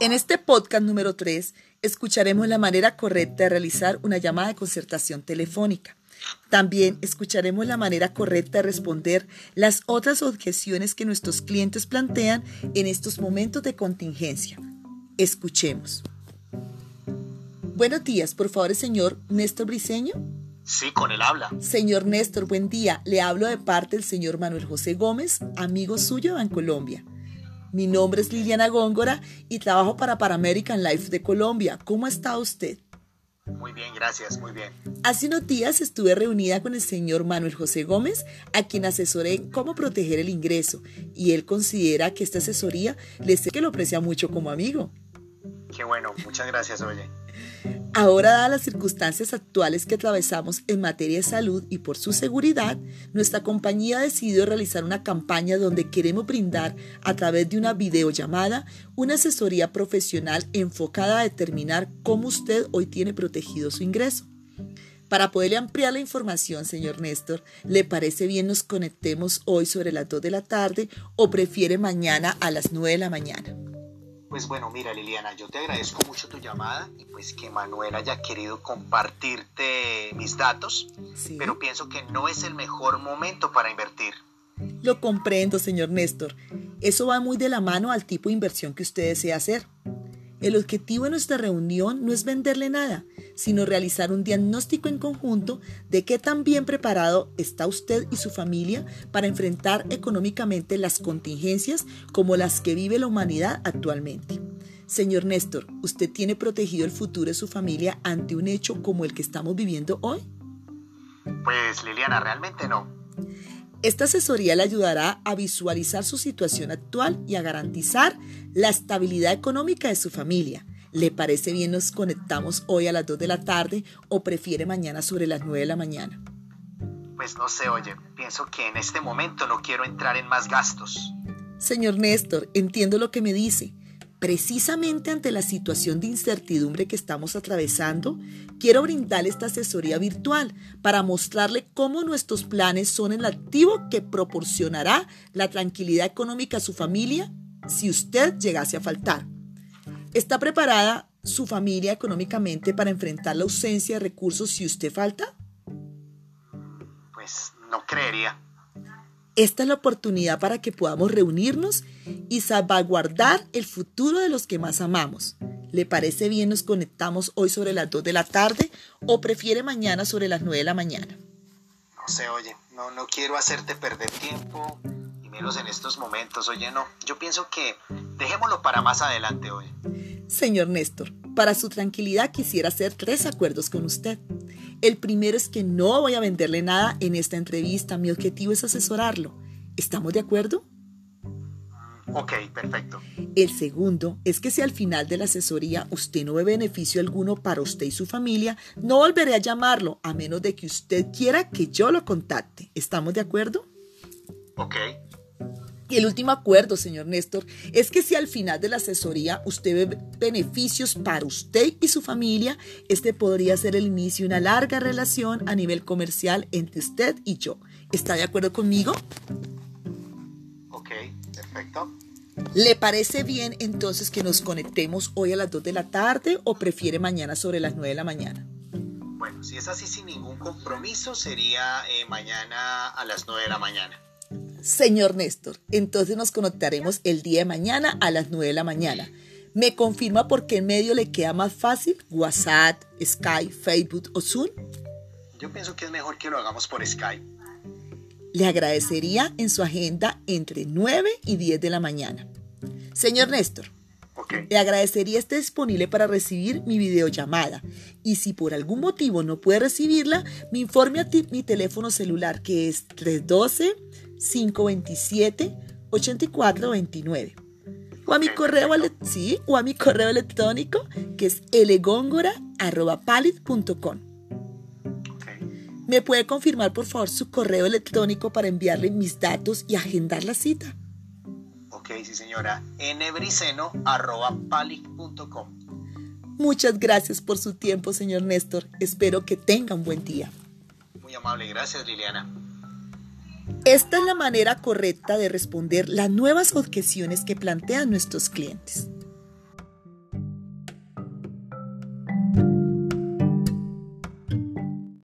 En este podcast número 3 escucharemos la manera correcta de realizar una llamada de concertación telefónica. También escucharemos la manera correcta de responder las otras objeciones que nuestros clientes plantean en estos momentos de contingencia. Escuchemos. Buenos días, por favor, señor Néstor Briceño. Sí, con él habla. Señor Néstor, buen día. Le hablo de parte del señor Manuel José Gómez, amigo suyo en Colombia. Mi nombre es Liliana Góngora y trabajo para Paramerican Life de Colombia. ¿Cómo está usted? Muy bien, gracias, muy bien. Hace unos días estuve reunida con el señor Manuel José Gómez, a quien asesoré cómo proteger el ingreso, y él considera que esta asesoría le sé que lo aprecia mucho como amigo. Bueno, muchas gracias, oye. Ahora, dadas las circunstancias actuales que atravesamos en materia de salud y por su seguridad, nuestra compañía ha decidido realizar una campaña donde queremos brindar a través de una videollamada una asesoría profesional enfocada a determinar cómo usted hoy tiene protegido su ingreso. Para poderle ampliar la información, señor Néstor, ¿le parece bien nos conectemos hoy sobre las 2 de la tarde o prefiere mañana a las 9 de la mañana? Pues bueno, mira Liliana, yo te agradezco mucho tu llamada y pues que Manuel haya querido compartirte mis datos, pero pienso que no es el mejor momento para invertir. Lo comprendo, señor Néstor. Eso va muy de la mano al tipo de inversión que usted desea hacer. El objetivo de nuestra reunión no es venderle nada, sino realizar un diagnóstico en conjunto de qué tan bien preparado está usted y su familia para enfrentar económicamente las contingencias como las que vive la humanidad actualmente. Señor Néstor, ¿usted tiene protegido el futuro de su familia ante un hecho como el que estamos viviendo hoy? Pues Liliana, realmente no. Esta asesoría le ayudará a visualizar su situación actual y a garantizar la estabilidad económica de su familia. ¿Le parece bien nos conectamos hoy a las 2 de la tarde o prefiere mañana sobre las 9 de la mañana? Pues no sé, oye, pienso que en este momento no quiero entrar en más gastos. Señor Néstor, entiendo lo que me dice, Precisamente ante la situación de incertidumbre que estamos atravesando, quiero brindarle esta asesoría virtual para mostrarle cómo nuestros planes son el activo que proporcionará la tranquilidad económica a su familia si usted llegase a faltar. ¿Está preparada su familia económicamente para enfrentar la ausencia de recursos si usted falta? Pues no creería. Esta es la oportunidad para que podamos reunirnos y salvaguardar el futuro de los que más amamos. ¿Le parece bien nos conectamos hoy sobre las 2 de la tarde o prefiere mañana sobre las 9 de la mañana? No sé, oye, no, no quiero hacerte perder tiempo y menos en estos momentos. Oye, no, yo pienso que dejémoslo para más adelante hoy. Señor Néstor, para su tranquilidad quisiera hacer tres acuerdos con usted. El primero es que no voy a venderle nada en esta entrevista. Mi objetivo es asesorarlo. ¿Estamos de acuerdo? Ok, perfecto. El segundo es que si al final de la asesoría usted no ve beneficio alguno para usted y su familia, no volveré a llamarlo a menos de que usted quiera que yo lo contacte. ¿Estamos de acuerdo? Ok. Y el último acuerdo, señor Néstor, es que si al final de la asesoría usted ve beneficios para usted y su familia, este podría ser el inicio de una larga relación a nivel comercial entre usted y yo. ¿Está de acuerdo conmigo? Ok, perfecto. ¿Le parece bien entonces que nos conectemos hoy a las 2 de la tarde o prefiere mañana sobre las 9 de la mañana? Bueno, si es así sin ningún compromiso, sería eh, mañana a las 9 de la mañana. Señor Néstor, entonces nos conectaremos el día de mañana a las 9 de la mañana. ¿Me confirma por qué medio le queda más fácil? ¿WhatsApp, Skype, Facebook o Zoom? Yo pienso que es mejor que lo hagamos por Skype. Le agradecería en su agenda entre 9 y 10 de la mañana. Señor Néstor, okay. le agradecería esté disponible para recibir mi videollamada y si por algún motivo no puede recibirla, me informe a mi teléfono celular que es 312 527-8429. O a mi correo, sí, o a mi correo electrónico que es elegóngora.palit.com. ¿Me puede confirmar por favor su correo electrónico para enviarle mis datos y agendar la cita? Ok, sí señora. Muchas gracias por su tiempo, señor Néstor. Espero que tenga un buen día. Muy amable, gracias Liliana. Esta es la manera correcta de responder las nuevas objeciones que plantean nuestros clientes.